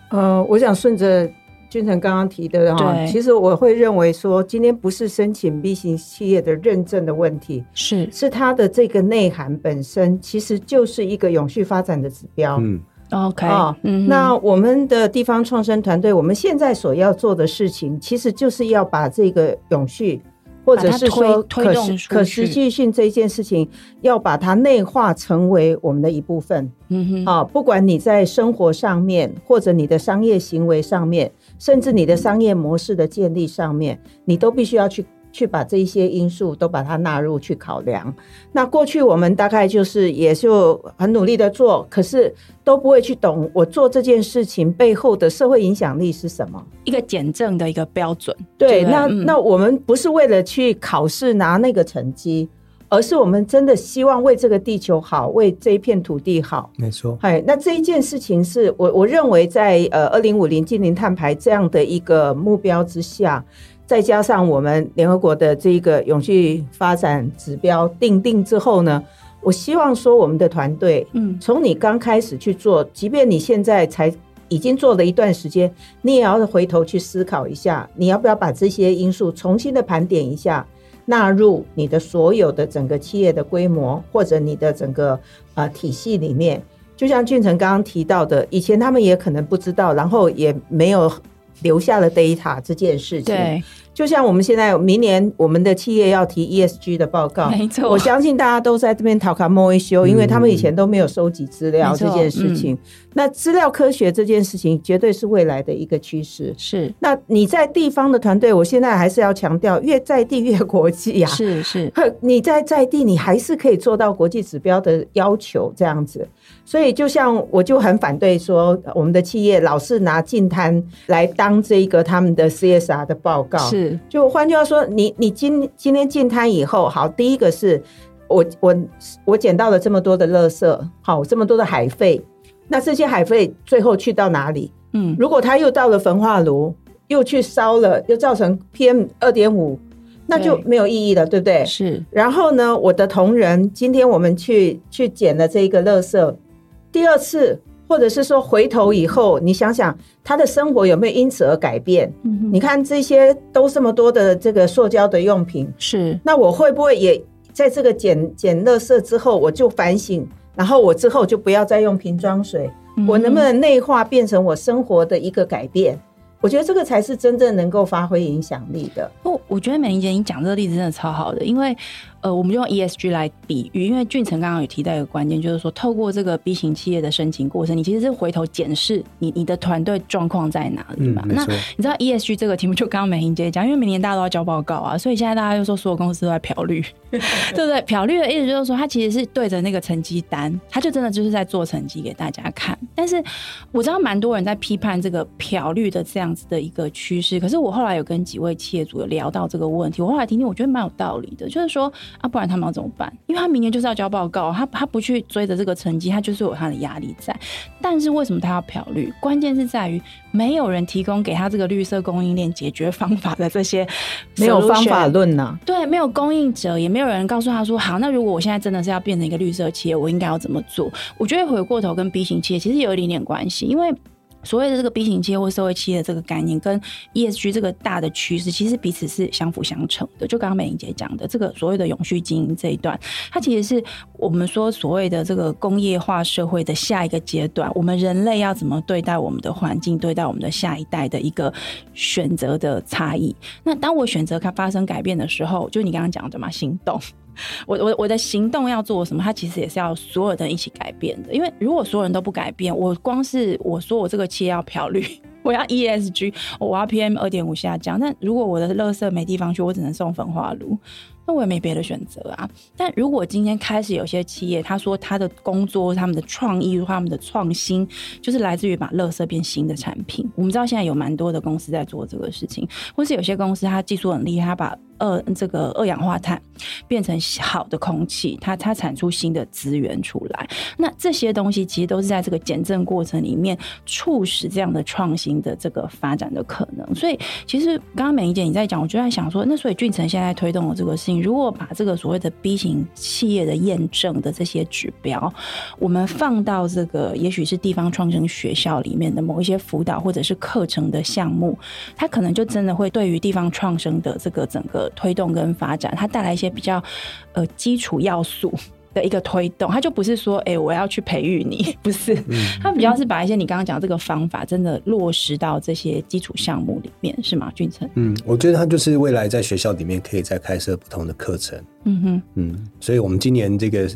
呃，我想顺着。俊成刚刚提的哈，其实我会认为说，今天不是申请 B 型企业的认证的问题，是是它的这个内涵本身其实就是一个永续发展的指标。嗯，OK，哦，嗯，那我们的地方创生团队，我们现在所要做的事情，其实就是要把这个永续。或者是说可实可持续性这一件事情，要把它内化成为我们的一部分。嗯哼，啊，不管你在生活上面，或者你的商业行为上面，甚至你的商业模式的建立上面，你都必须要去。去把这一些因素都把它纳入去考量。那过去我们大概就是也就很努力的做，可是都不会去懂我做这件事情背后的社会影响力是什么，一个减证的一个标准。对，那那我们不是为了去考试拿那个成绩，而是我们真的希望为这个地球好，为这一片土地好。没错。哎，那这一件事情是我我认为在呃二零五零净零碳排这样的一个目标之下。再加上我们联合国的这个永续发展指标定定之后呢，我希望说我们的团队，嗯，从你刚开始去做，即便你现在才已经做了一段时间，你也要回头去思考一下，你要不要把这些因素重新的盘点一下，纳入你的所有的整个企业的规模或者你的整个呃体系里面。就像俊成刚刚提到的，以前他们也可能不知道，然后也没有留下了 data 这件事情。对。就像我们现在明年我们的企业要提 ESG 的报告，没错，我相信大家都在这边讨卡莫一修，因为他们以前都没有收集资料这件事情。那资料科学这件事情绝对是未来的一个趋势。是，那你在地方的团队，我现在还是要强调，越在地越国际啊。是是，你在在地，你还是可以做到国际指标的要求这样子。所以，就像我就很反对说，我们的企业老是拿净滩来当这个他们的 CSR 的报告。是。就换句话说，你你今今天进摊以后，好，第一个是我我我捡到了这么多的垃圾，好，这么多的海废，那这些海废最后去到哪里？嗯，如果它又到了焚化炉，又去烧了，又造成 PM 二点五，那就没有意义了，对不对？是。然后呢，我的同仁，今天我们去去捡了这一个垃圾，第二次。或者是说回头以后，你想想他的生活有没有因此而改变？嗯，你看这些都这么多的这个塑胶的用品，是那我会不会也在这个捡捡垃圾之后，我就反省，然后我之后就不要再用瓶装水，嗯，我能不能内化变成我生活的一个改变？我觉得这个才是真正能够发挥影响力的。不，我觉得美玲姐你讲这个例子真的超好的，因为。呃，我们用 ESG 来比喻，因为俊成刚刚有提到一个关键，就是说透过这个 B 型企业的申请过程，你其实是回头检视你你的团队状况在哪里嘛。嗯、那你知道 ESG 这个题目，就刚刚美英姐讲，因为每年大家都要交报告啊，所以现在大家又说所有公司都在漂绿，对不对？漂绿的意思就是说，他其实是对着那个成绩单，他就真的就是在做成绩给大家看。但是我知道蛮多人在批判这个漂绿的这样子的一个趋势，可是我后来有跟几位企业主有聊到这个问题，我后来听听，我觉得蛮有道理的，就是说。啊，不然他们要怎么办？因为他明年就是要交报告，他他不去追着这个成绩，他就是有他的压力在。但是为什么他要漂绿？关键是在于没有人提供给他这个绿色供应链解决方法的这些，没有方法论呐、啊。对，没有供应者，也没有人告诉他说，好，那如果我现在真的是要变成一个绿色企业，我应该要怎么做？我觉得回过头跟 B 型企业其实有一点点关系，因为。所谓的这个 B 型企业或社会企业的这个概念，跟 ESG 这个大的趋势，其实彼此是相辅相成的。就刚刚美玲姐讲的，这个所谓的永续经营这一段，它其实是我们说所谓的这个工业化社会的下一个阶段，我们人类要怎么对待我们的环境，对待我们的下一代的一个选择的差异。那当我选择它发生改变的时候，就你刚刚讲的嘛，行动。我我我的行动要做什么？它其实也是要所有人一起改变的。因为如果所有人都不改变，我光是我说我这个企业要漂绿，我要 ESG，我要 PM 二点五下降。那如果我的垃圾没地方去，我只能送焚化炉。那我也没别的选择啊。但如果今天开始有些企业，他说他的工作、他们的创意、他们的创新，就是来自于把垃圾变新的产品。我们知道现在有蛮多的公司在做这个事情，或是有些公司它技术很厉害，他把二这个二氧化碳变成好的空气，它它产出新的资源出来。那这些东西其实都是在这个减震过程里面促使这样的创新的这个发展的可能。所以其实刚刚美怡姐你在讲，我就在想说，那所以俊成现在推动的这个事情，如果把这个所谓的 B 型企业的验证的这些指标，我们放到这个也许是地方创生学校里面的某一些辅导或者是课程的项目，它可能就真的会对于地方创生的这个整个推动跟发展，它带来一些比较呃基础要素的一个推动。它就不是说，哎、欸，我要去培育你，不是，它比较是把一些你刚刚讲的这个方法，真的落实到这些基础项目里面，是吗？俊成？嗯，我觉得它就是未来在学校里面可以再开设不同的课程。嗯哼，嗯，所以我们今年这个。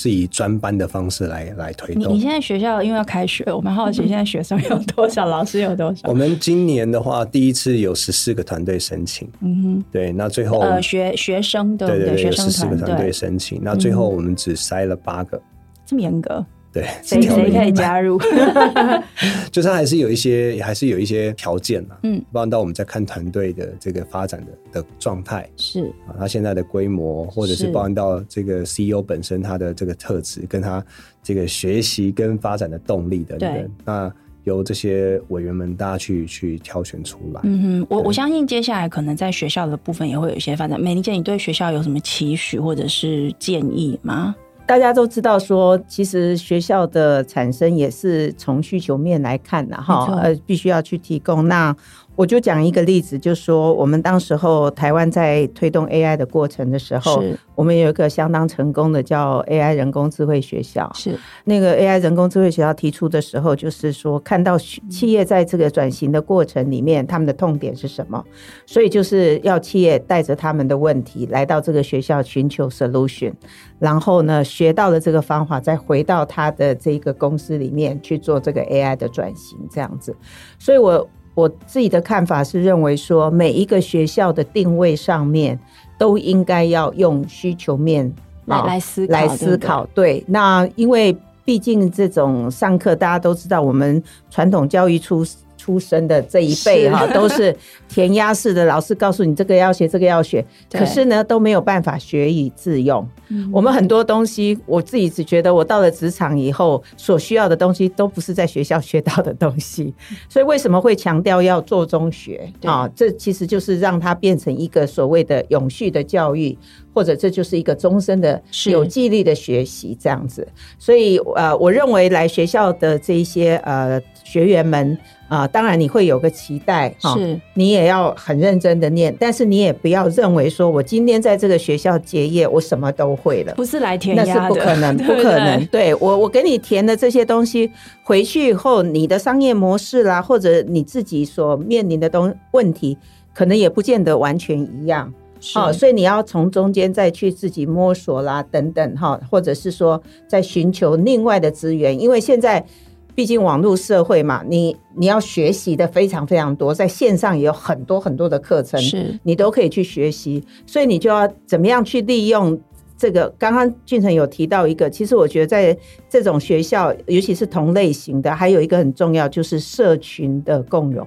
是以专班的方式来来推动。你你现在学校因为要开学，我们好奇现在学生有多少，老师有多少？我们今年的话，第一次有十四个团队申请。嗯哼，对，那最后呃学学生对对对，有十四个团队申请，那最后我们只筛了八个，这么严格。对，谁谁可以加入？就是还是有一些，还是有一些条件嘛。嗯，包括到我们在看团队的这个发展的的状态，是啊，他现在的规模，或者是包含到这个 CEO 本身他的这个特质，跟他这个学习跟发展的动力等等。对那由这些委员们大家去去挑选出来。嗯哼，我我相信接下来可能在学校的部分也会有一些发展。美丽姐，你对学校有什么期许或者是建议吗？大家都知道说，其实学校的产生也是从需求面来看的哈，呃，必须要去提供那。我就讲一个例子，就是说我们当时候台湾在推动 AI 的过程的时候，我们有一个相当成功的叫 AI 人工智慧学校。是那个 AI 人工智慧学校提出的时候，就是说看到企业在这个转型的过程里面，他们的痛点是什么，所以就是要企业带着他们的问题来到这个学校寻求 solution，然后呢，学到了这个方法，再回到他的这个公司里面去做这个 AI 的转型，这样子。所以我。我自己的看法是认为说，每一个学校的定位上面都应该要用需求面来来思考，来思考。对，那因为毕竟这种上课，大家都知道，我们传统教育出出生的这一辈哈，都是 填鸭式的，老师告诉你这个要学，这个要学，可是呢都没有办法学以致用。我们很多东西，我自己只觉得我到了职场以后，所需要的东西都不是在学校学到的东西。所以为什么会强调要做中学啊？这其实就是让它变成一个所谓的永续的教育，或者这就是一个终身的有纪律的学习这样子。所以呃，我认为来学校的这一些呃学员们。啊，当然你会有个期待，是，你也要很认真的念，但是你也不要认为说我今天在这个学校结业，我什么都会了，不是来填鸭的，那是不可能，不可能。对，我，我给你填的这些东西，回去以后你的商业模式啦，或者你自己所面临的东问题，可能也不见得完全一样。好是，所以你要从中间再去自己摸索啦，等等哈，或者是说在寻求另外的资源，因为现在。毕竟网络社会嘛，你你要学习的非常非常多，在线上也有很多很多的课程，是你都可以去学习，所以你就要怎么样去利用这个？刚刚俊成有提到一个，其实我觉得在这种学校，尤其是同类型的，还有一个很重要，就是社群的共融。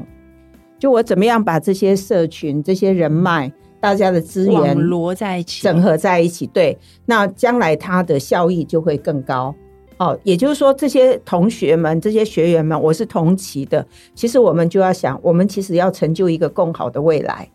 就我怎么样把这些社群、这些人脉、大家的资源罗在一起，整合在一起，对，那将来它的效益就会更高。哦，也就是说，这些同学们、这些学员们，我是同期的。其实我们就要想，我们其实要成就一个更好的未来。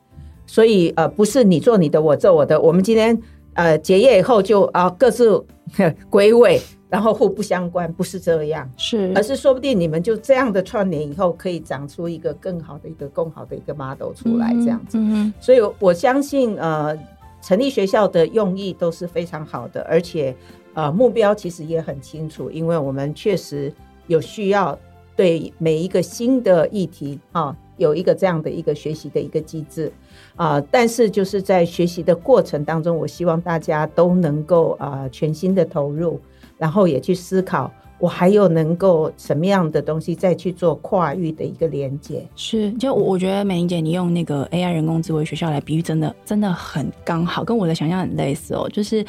所以，呃，不是你做你的，我做我的。我们今天呃结业以后就啊各自 归位，然后互不相关，不是这样。是，而是说不定你们就这样的串联以后，可以长出一个更好的一个更好的一个 model 出来，这样子。嗯嗯。所以我相信，呃，成立学校的用意都是非常好的，而且。呃，目标其实也很清楚，因为我们确实有需要对每一个新的议题啊，有一个这样的一个学习的一个机制啊。但是就是在学习的过程当中，我希望大家都能够啊全心的投入，然后也去思考我还有能够什么样的东西再去做跨域的一个连接？是，就我觉得美玲姐你用那个 AI 人工智慧学校来比喻，真的真的很刚好，跟我的想象很类似哦。就是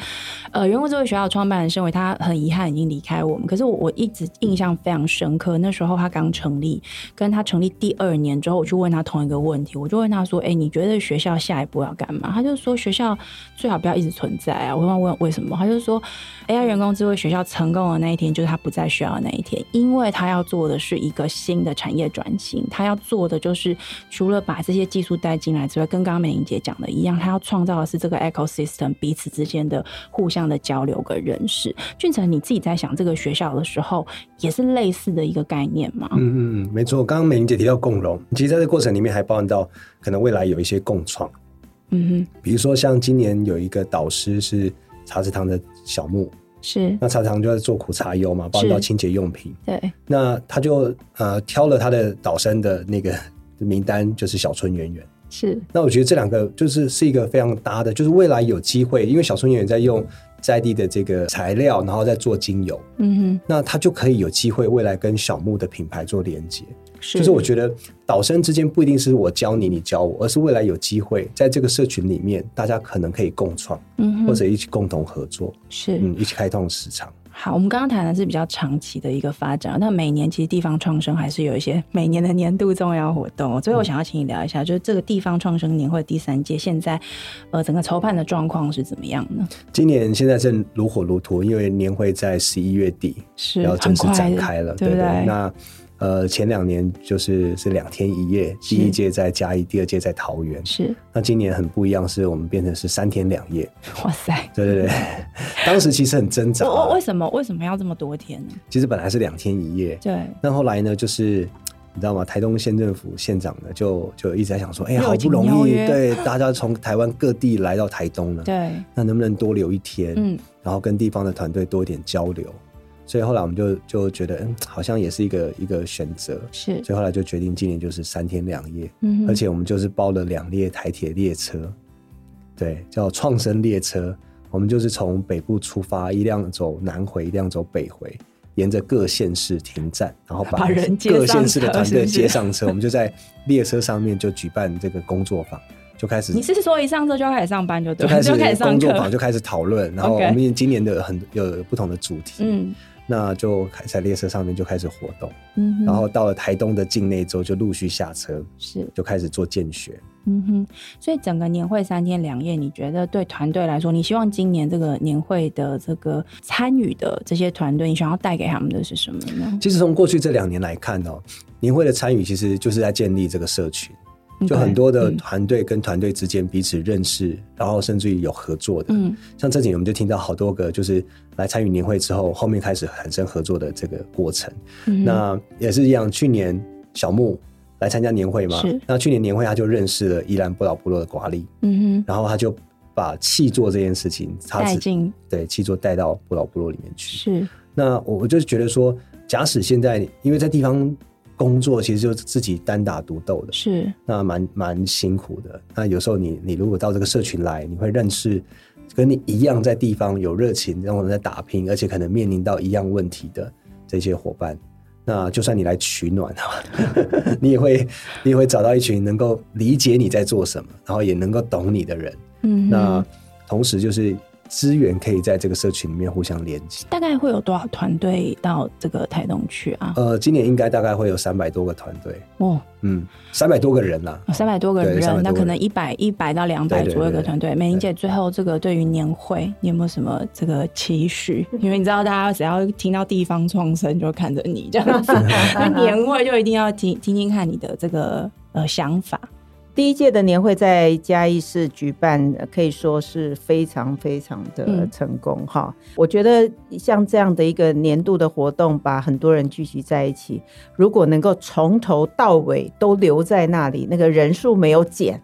呃，人工智慧学校创办人身为他很遗憾已经离开我们，可是我我一直印象非常深刻。那时候他刚成立，跟他成立第二年之后，我去问他同一个问题，我就问他说：“哎、你觉得学校下一步要干嘛？”他就说：“学校最好不要一直存在啊。”我问问为什么，他就说：“AI 人工智慧学校成功的那一天，就是他不在学校的那一天。”因为他要做的是一个新的产业转型，他要做的就是除了把这些技术带进来之外，跟刚刚美玲姐讲的一样，他要创造的是这个 ecosystem 彼此之间的互相的交流跟认识。俊成，你自己在想这个学校的时候，也是类似的一个概念吗？嗯嗯嗯，没错。刚刚美玲姐提到共融，其实在这过程里面还包含到可能未来有一些共创。嗯哼，比如说像今年有一个导师是茶食堂的小木。是，那常常就在做苦茶油嘛，包括到清洁用品。对，那他就呃挑了他的导生的那个名单，就是小春圆圆。是，那我觉得这两个就是是一个非常搭的，就是未来有机会，因为小春圆圆在用在地的这个材料，然后再做精油。嗯哼，那他就可以有机会未来跟小木的品牌做连接。是就是我觉得导生之间不一定是我教你，你教我，而是未来有机会在这个社群里面，大家可能可以共创，嗯，或者一起共同合作，是，嗯，一起开拓市场。好，我们刚刚谈的是比较长期的一个发展，那每年其实地方创生还是有一些每年的年度重要活动。所以我想要请你聊一下，就是这个地方创生年会第三届现在呃整个筹办的状况是怎么样呢？今年现在正如火如荼，因为年会在十一月底是要正式展开了，对不对？对对那呃，前两年就是是两天一夜，第一届在嘉义，第二届在桃园。是，那今年很不一样，是我们变成是三天两夜。哇塞！对对对，当时其实很挣扎。我为什么为什么要这么多天呢？其实本来是两天一夜。对。那后来呢，就是你知道吗？台东县政府县长呢，就就一直在想说，哎呀，好不容易，对大家从 台湾各地来到台东了，对，那能不能多留一天？嗯，然后跟地方的团队多一点交流。所以后来我们就就觉得，嗯，好像也是一个一个选择，是。所以后来就决定今年就是三天两夜，嗯，而且我们就是包了两列台铁列车，对，叫创生列车。我们就是从北部出发，一辆走南回，一辆走北回，沿着各县市停站，然后把各县市的团队接上车。我们就在列车上面就举办这个工作坊，就开始。你是说一上车就要开始上班就对？就开始工作坊就开始讨论，然后我们今年的很有不同的主题，嗯。那就在列车上面就开始活动，嗯，然后到了台东的境内之后就陆续下车，是就开始做见学，嗯哼。所以整个年会三天两夜，你觉得对团队来说，你希望今年这个年会的这个参与的这些团队，你想要带给他们的是什么呢？其实从过去这两年来看哦，年会的参与其实就是在建立这个社群。就很多的团队跟团队之间彼此认识，嗯、然后甚至于有合作的。嗯，像这几年我们就听到好多个，就是来参与年会之后，后面开始产生合作的这个过程。嗯，那也是一样。去年小木来参加年会嘛，那去年年会他就认识了宜兰不老部落的瓜力。嗯哼，然后他就把气作这件事情带进，对气作带到不老部落里面去。是，那我我就觉得说，假使现在因为在地方。工作其实就是自己单打独斗的，是那蛮蛮辛苦的。那有时候你你如果到这个社群来，你会认识跟你一样在地方有热情，然后在打拼，而且可能面临到一样问题的这些伙伴。那就算你来取暖，你也会你也会找到一群能够理解你在做什么，然后也能够懂你的人。嗯，那同时就是。资源可以在这个社群里面互相连接。大概会有多少团队到这个台东去啊？呃，今年应该大概会有三百多个团队。哦，嗯，三百多个人啦，三百多个人，那可能一百一百到两百左右的团队。美玲姐，最后这个对于年会，你有没有什么这个期许？因为你知道，大家只要听到地方创生，就看着你这样子，那年会就一定要听听听看你的这个呃想法。第一届的年会在嘉义市举办，可以说是非常非常的成功哈。嗯、我觉得像这样的一个年度的活动，把很多人聚集在一起，如果能够从头到尾都留在那里，那个人数没有减，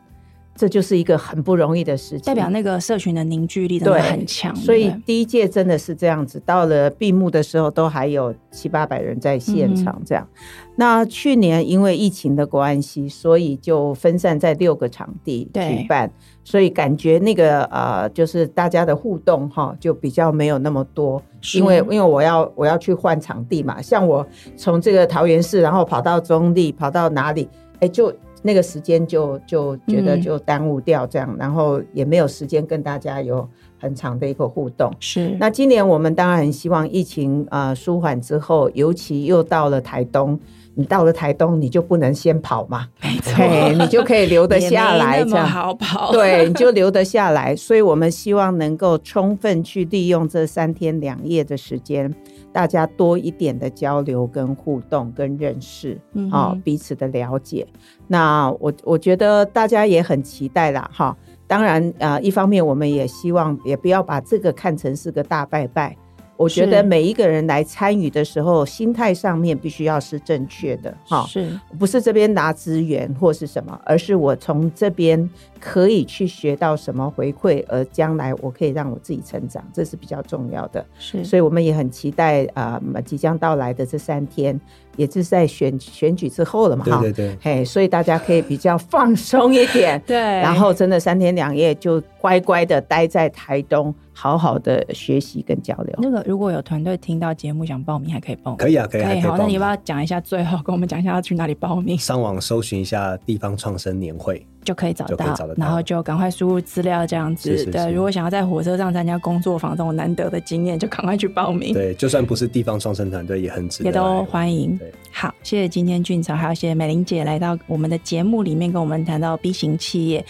这就是一个很不容易的事情，代表那个社群的凝聚力真的很强。所以第一届真的是这样子，到了闭幕的时候都还有七八百人在现场这样。嗯、那去年因为疫情的关系，所以就分散在六个场地举办，所以感觉那个呃，就是大家的互动哈，就比较没有那么多。因为因为我要我要去换场地嘛，像我从这个桃园市，然后跑到中坜，跑到哪里，哎就。那个时间就就觉得就耽误掉这样，嗯、然后也没有时间跟大家有很长的一个互动。是。那今年我们当然很希望疫情呃舒缓之后，尤其又到了台东，你到了台东你就不能先跑嘛，没错，你就可以留得下来，这样好跑。对，你就留得下来。所以我们希望能够充分去利用这三天两夜的时间。大家多一点的交流、跟互动、跟认识，嗯、哦，彼此的了解。那我我觉得大家也很期待啦，哈、哦。当然，呃，一方面我们也希望，也不要把这个看成是个大拜拜。我觉得每一个人来参与的时候，心态上面必须要是正确的，哈，是。不是这边拿资源或是什么，而是我从这边可以去学到什么回馈，而将来我可以让我自己成长，这是比较重要的。是，所以我们也很期待啊、呃，即将到来的这三天，也就是在选选举之后了嘛，哈，对对对，嘿，所以大家可以比较放松一点，对，然后真的三天两夜就乖乖的待在台东。好好的学习跟交流。那个如果有团队听到节目想报名，还可以报名。可以啊，可以。可以好，那你要不要讲一下？最后跟我们讲一下要去哪里报名？上网搜寻一下地方创生年会。就可以找到，然后就赶快输入资料，这样子。是是是对，如果想要在火车上参加工作坊这种难得的经验，就赶快去报名。对，就算不是地方创生团队，也很值得，也都欢迎。对好，谢谢今天俊成，还有谢谢美玲姐来到我们的节目里面，跟我们谈到 B 型企业。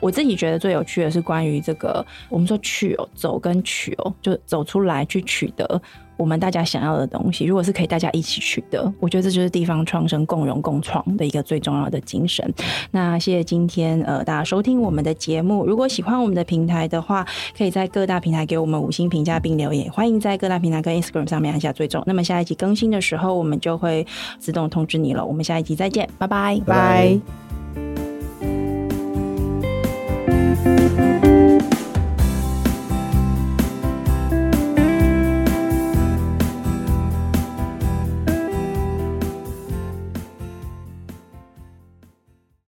我自己觉得最有趣的是关于这个，我们说去哦，走跟取哦，就走出来去取得。我们大家想要的东西，如果是可以大家一起取得，我觉得这就是地方创生共荣共创的一个最重要的精神。那谢谢今天呃大家收听我们的节目，如果喜欢我们的平台的话，可以在各大平台给我们五星评价并留言，欢迎在各大平台跟 Instagram 上面按下追踪。那么下一集更新的时候，我们就会自动通知你了。我们下一集再见，拜拜，拜。